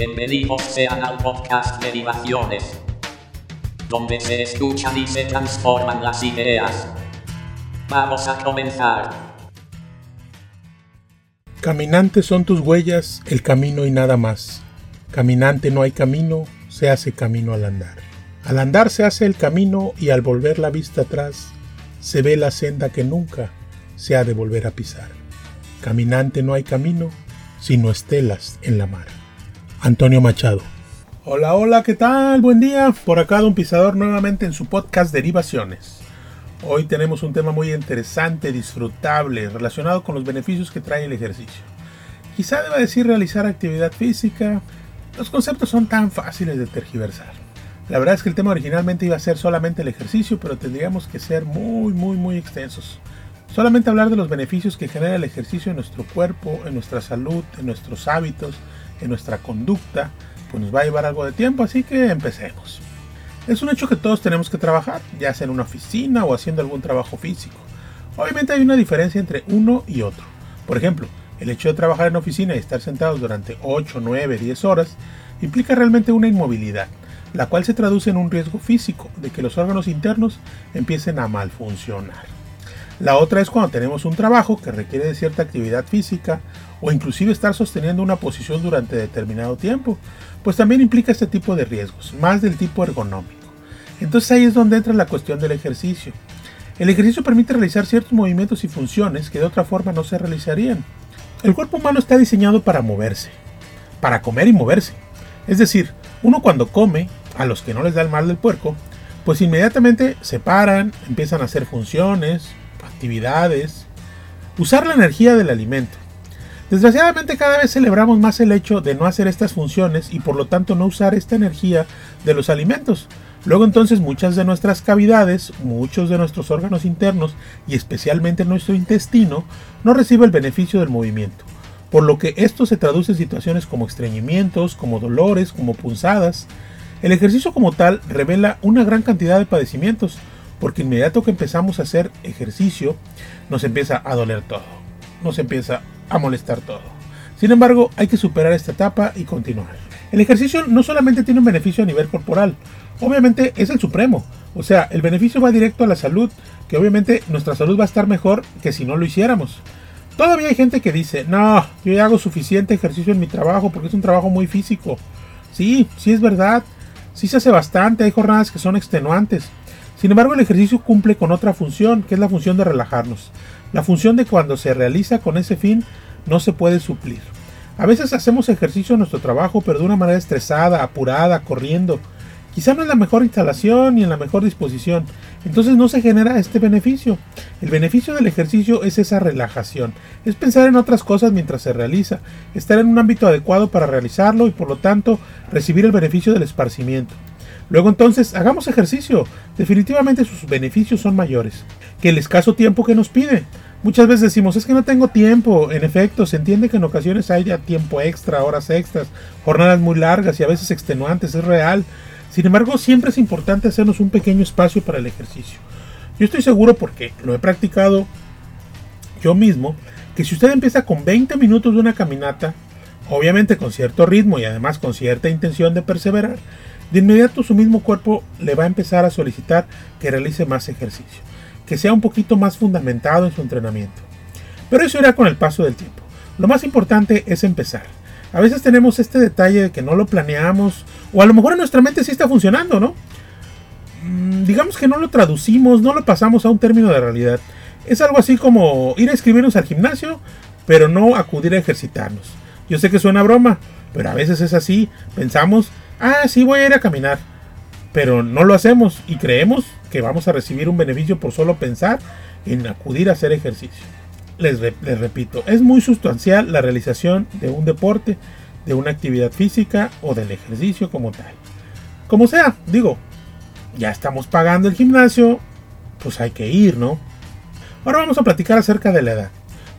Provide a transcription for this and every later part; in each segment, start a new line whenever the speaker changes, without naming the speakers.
Bienvenidos sean al podcast Derivaciones, donde se escuchan y se transforman las ideas. Vamos a comenzar.
Caminante son tus huellas, el camino y nada más. Caminante no hay camino, se hace camino al andar. Al andar se hace el camino y al volver la vista atrás, se ve la senda que nunca se ha de volver a pisar. Caminante no hay camino, sino estelas en la mar. Antonio Machado. Hola, hola, ¿qué tal? Buen día. Por acá Don Pisador nuevamente en su podcast Derivaciones. Hoy tenemos un tema muy interesante, disfrutable, relacionado con los beneficios que trae el ejercicio. Quizá deba decir realizar actividad física. Los conceptos son tan fáciles de tergiversar. La verdad es que el tema originalmente iba a ser solamente el ejercicio, pero tendríamos que ser muy, muy, muy extensos. Solamente hablar de los beneficios que genera el ejercicio en nuestro cuerpo, en nuestra salud, en nuestros hábitos, en nuestra conducta, pues nos va a llevar algo de tiempo, así que empecemos. Es un hecho que todos tenemos que trabajar, ya sea en una oficina o haciendo algún trabajo físico. Obviamente hay una diferencia entre uno y otro. Por ejemplo, el hecho de trabajar en oficina y estar sentados durante 8, 9, 10 horas implica realmente una inmovilidad, la cual se traduce en un riesgo físico de que los órganos internos empiecen a malfuncionar. La otra es cuando tenemos un trabajo que requiere de cierta actividad física o inclusive estar sosteniendo una posición durante determinado tiempo, pues también implica este tipo de riesgos, más del tipo ergonómico. Entonces ahí es donde entra la cuestión del ejercicio. El ejercicio permite realizar ciertos movimientos y funciones que de otra forma no se realizarían. El cuerpo humano está diseñado para moverse, para comer y moverse. Es decir, uno cuando come, a los que no les da el mal del puerco, pues inmediatamente se paran, empiezan a hacer funciones, actividades, usar la energía del alimento. Desgraciadamente cada vez celebramos más el hecho de no hacer estas funciones y por lo tanto no usar esta energía de los alimentos. Luego entonces muchas de nuestras cavidades, muchos de nuestros órganos internos y especialmente nuestro intestino no recibe el beneficio del movimiento. Por lo que esto se traduce en situaciones como estreñimientos, como dolores, como punzadas. El ejercicio como tal revela una gran cantidad de padecimientos, porque inmediato que empezamos a hacer ejercicio nos empieza a doler todo, nos empieza a molestar todo. Sin embargo, hay que superar esta etapa y continuar. El ejercicio no solamente tiene un beneficio a nivel corporal, obviamente es el supremo. O sea, el beneficio va directo a la salud, que obviamente nuestra salud va a estar mejor que si no lo hiciéramos. Todavía hay gente que dice, no, yo ya hago suficiente ejercicio en mi trabajo porque es un trabajo muy físico. Sí, sí es verdad, sí se hace bastante, hay jornadas que son extenuantes. Sin embargo, el ejercicio cumple con otra función, que es la función de relajarnos. La función de cuando se realiza con ese fin no se puede suplir. A veces hacemos ejercicio en nuestro trabajo, pero de una manera estresada, apurada, corriendo. Quizá no es la mejor instalación ni en la mejor disposición. Entonces no se genera este beneficio. El beneficio del ejercicio es esa relajación. Es pensar en otras cosas mientras se realiza. Estar en un ámbito adecuado para realizarlo y por lo tanto recibir el beneficio del esparcimiento. Luego entonces hagamos ejercicio. Definitivamente sus beneficios son mayores que el escaso tiempo que nos pide. Muchas veces decimos, es que no tengo tiempo. En efecto, se entiende que en ocasiones hay ya tiempo extra, horas extras, jornadas muy largas y a veces extenuantes, es real. Sin embargo, siempre es importante hacernos un pequeño espacio para el ejercicio. Yo estoy seguro porque lo he practicado yo mismo, que si usted empieza con 20 minutos de una caminata, obviamente con cierto ritmo y además con cierta intención de perseverar, de inmediato su mismo cuerpo le va a empezar a solicitar que realice más ejercicio, que sea un poquito más fundamentado en su entrenamiento. Pero eso irá con el paso del tiempo. Lo más importante es empezar. A veces tenemos este detalle de que no lo planeamos, o a lo mejor en nuestra mente sí está funcionando, ¿no? Mm, digamos que no lo traducimos, no lo pasamos a un término de realidad. Es algo así como ir a escribirnos al gimnasio, pero no acudir a ejercitarnos. Yo sé que suena broma, pero a veces es así. Pensamos ah, sí voy a ir a caminar, pero no lo hacemos y creemos que vamos a recibir un beneficio por solo pensar en acudir a hacer ejercicio. Les, repito, es muy sustancial la realización de un deporte, de una actividad física o del ejercicio como tal. Como sea, digo, ya estamos pagando el gimnasio, pues hay que ir, ¿no? Ahora vamos a platicar acerca de la edad.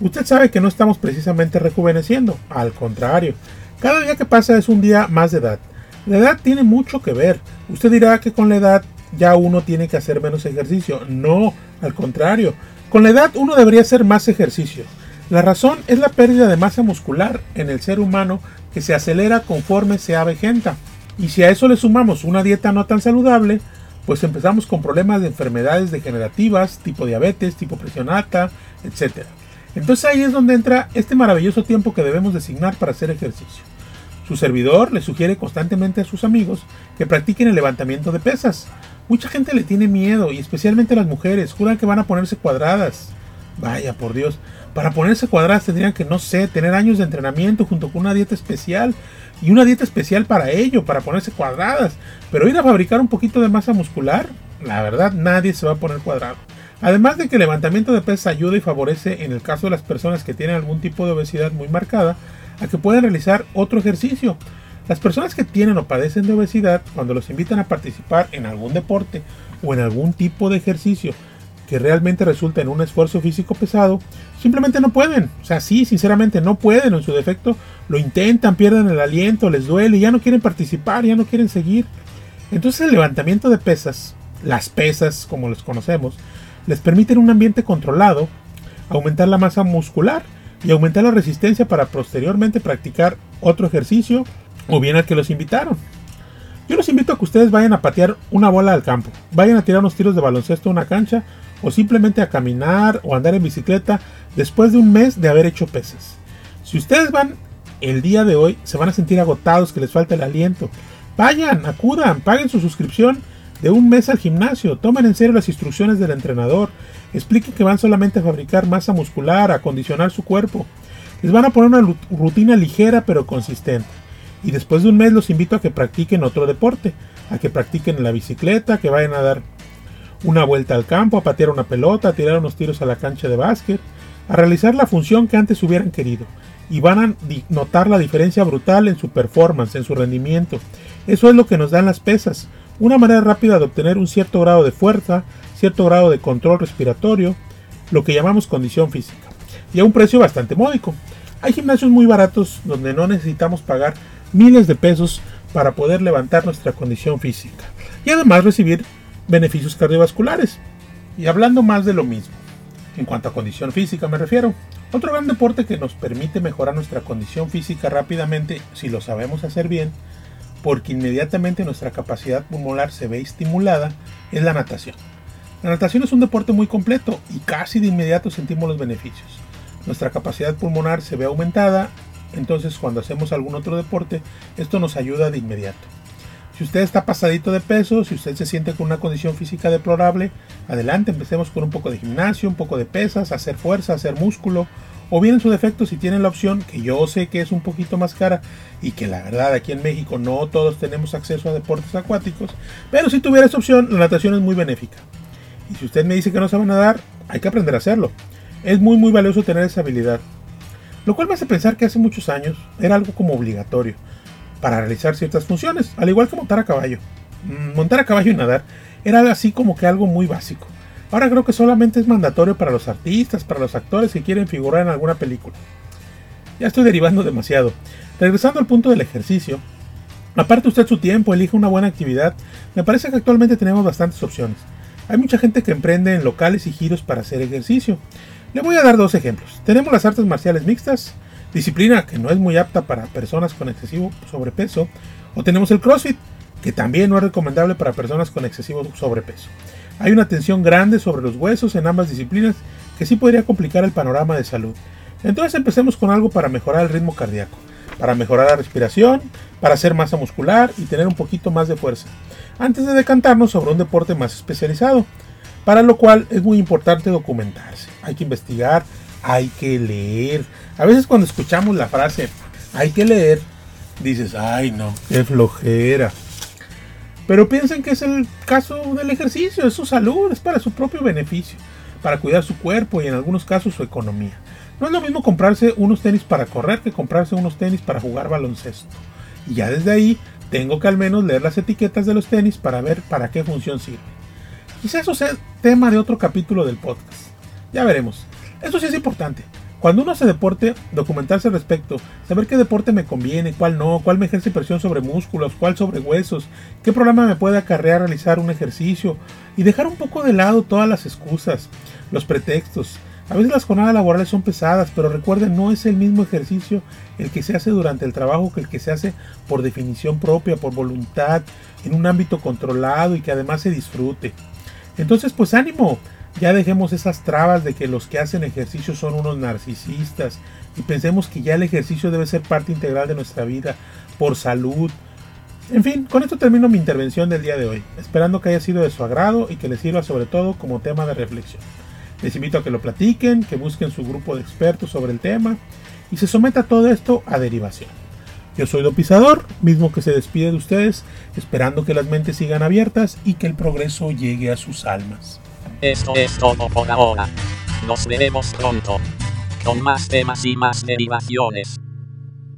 Usted sabe que no estamos precisamente rejuveneciendo, al contrario, cada día que pasa es un día más de edad. La edad tiene mucho que ver. Usted dirá que con la edad ya uno tiene que hacer menos ejercicio. No, al contrario. Con la edad uno debería hacer más ejercicio. La razón es la pérdida de masa muscular en el ser humano que se acelera conforme se avejenta. Y si a eso le sumamos una dieta no tan saludable, pues empezamos con problemas de enfermedades degenerativas, tipo diabetes, tipo presión alta, etc. Entonces ahí es donde entra este maravilloso tiempo que debemos designar para hacer ejercicio. Su servidor le sugiere constantemente a sus amigos que practiquen el levantamiento de pesas. Mucha gente le tiene miedo y especialmente las mujeres juran que van a ponerse cuadradas. Vaya, por Dios, para ponerse cuadradas tendrían que, no sé, tener años de entrenamiento junto con una dieta especial y una dieta especial para ello, para ponerse cuadradas. Pero ir a fabricar un poquito de masa muscular, la verdad nadie se va a poner cuadrado. Además de que el levantamiento de pesas ayuda y favorece en el caso de las personas que tienen algún tipo de obesidad muy marcada a que puedan realizar otro ejercicio. Las personas que tienen o padecen de obesidad, cuando los invitan a participar en algún deporte o en algún tipo de ejercicio que realmente resulta en un esfuerzo físico pesado, simplemente no pueden. O sea, sí, sinceramente no pueden. En su defecto lo intentan, pierden el aliento, les duele, ya no quieren participar, ya no quieren seguir. Entonces el levantamiento de pesas, las pesas como los conocemos, les permiten un ambiente controlado, aumentar la masa muscular y aumentar la resistencia para posteriormente practicar otro ejercicio o bien al que los invitaron. Yo los invito a que ustedes vayan a patear una bola al campo, vayan a tirar unos tiros de baloncesto a una cancha o simplemente a caminar o andar en bicicleta después de un mes de haber hecho pesas. Si ustedes van el día de hoy, se van a sentir agotados, que les falta el aliento. Vayan, acudan, paguen su suscripción de un mes al gimnasio, tomen en serio las instrucciones del entrenador, expliquen que van solamente a fabricar masa muscular, a acondicionar su cuerpo. Les van a poner una rutina ligera pero consistente. Y después de un mes los invito a que practiquen otro deporte, a que practiquen la bicicleta, que vayan a dar una vuelta al campo, a patear una pelota, a tirar unos tiros a la cancha de básquet, a realizar la función que antes hubieran querido. Y van a notar la diferencia brutal en su performance, en su rendimiento. Eso es lo que nos dan las pesas. Una manera rápida de obtener un cierto grado de fuerza, cierto grado de control respiratorio, lo que llamamos condición física. Y a un precio bastante módico. Hay gimnasios muy baratos donde no necesitamos pagar miles de pesos para poder levantar nuestra condición física y además recibir beneficios cardiovasculares. Y hablando más de lo mismo, en cuanto a condición física me refiero, otro gran deporte que nos permite mejorar nuestra condición física rápidamente si lo sabemos hacer bien, porque inmediatamente nuestra capacidad pulmonar se ve estimulada, es la natación. La natación es un deporte muy completo y casi de inmediato sentimos los beneficios. Nuestra capacidad pulmonar se ve aumentada entonces cuando hacemos algún otro deporte, esto nos ayuda de inmediato. Si usted está pasadito de peso, si usted se siente con una condición física deplorable, adelante, empecemos con un poco de gimnasio, un poco de pesas, hacer fuerza, hacer músculo, o bien en su defecto si tienen la opción, que yo sé que es un poquito más cara y que la verdad aquí en México no todos tenemos acceso a deportes acuáticos, pero si tuviera esa opción, la natación es muy benéfica. Y si usted me dice que no sabe nadar, hay que aprender a hacerlo. Es muy muy valioso tener esa habilidad. Lo cual me hace pensar que hace muchos años era algo como obligatorio para realizar ciertas funciones, al igual que montar a caballo. Mm, montar a caballo y nadar era así como que algo muy básico. Ahora creo que solamente es mandatorio para los artistas, para los actores que quieren figurar en alguna película. Ya estoy derivando demasiado. Regresando al punto del ejercicio, aparte usted su tiempo, elige una buena actividad, me parece que actualmente tenemos bastantes opciones. Hay mucha gente que emprende en locales y giros para hacer ejercicio. Le voy a dar dos ejemplos. Tenemos las artes marciales mixtas, disciplina que no es muy apta para personas con excesivo sobrepeso, o tenemos el CrossFit, que también no es recomendable para personas con excesivo sobrepeso. Hay una tensión grande sobre los huesos en ambas disciplinas que sí podría complicar el panorama de salud. Entonces empecemos con algo para mejorar el ritmo cardíaco, para mejorar la respiración, para hacer masa muscular y tener un poquito más de fuerza, antes de decantarnos sobre un deporte más especializado para lo cual es muy importante documentarse. Hay que investigar, hay que leer. A veces cuando escuchamos la frase hay que leer, dices, ay no, qué flojera. Pero piensen que es el caso del ejercicio, es su salud, es para su propio beneficio, para cuidar su cuerpo y en algunos casos su economía. No es lo mismo comprarse unos tenis para correr que comprarse unos tenis para jugar baloncesto. Y ya desde ahí tengo que al menos leer las etiquetas de los tenis para ver para qué función sirve. Quizás eso sea tema de otro capítulo del podcast. Ya veremos. Eso sí es importante. Cuando uno hace deporte, documentarse al respecto, saber qué deporte me conviene, cuál no, cuál me ejerce presión sobre músculos, cuál sobre huesos, qué problema me puede acarrear realizar un ejercicio y dejar un poco de lado todas las excusas, los pretextos. A veces las jornadas laborales son pesadas, pero recuerden, no es el mismo ejercicio el que se hace durante el trabajo que el que se hace por definición propia, por voluntad, en un ámbito controlado y que además se disfrute. Entonces, pues ánimo, ya dejemos esas trabas de que los que hacen ejercicio son unos narcisistas y pensemos que ya el ejercicio debe ser parte integral de nuestra vida, por salud. En fin, con esto termino mi intervención del día de hoy, esperando que haya sido de su agrado y que les sirva sobre todo como tema de reflexión. Les invito a que lo platiquen, que busquen su grupo de expertos sobre el tema y se someta todo esto a derivación. Yo soy Do Pisador, mismo que se despide de ustedes, esperando que las mentes sigan abiertas y que el progreso llegue a sus almas.
Esto es todo por ahora. Nos veremos pronto. Con más temas y más derivaciones.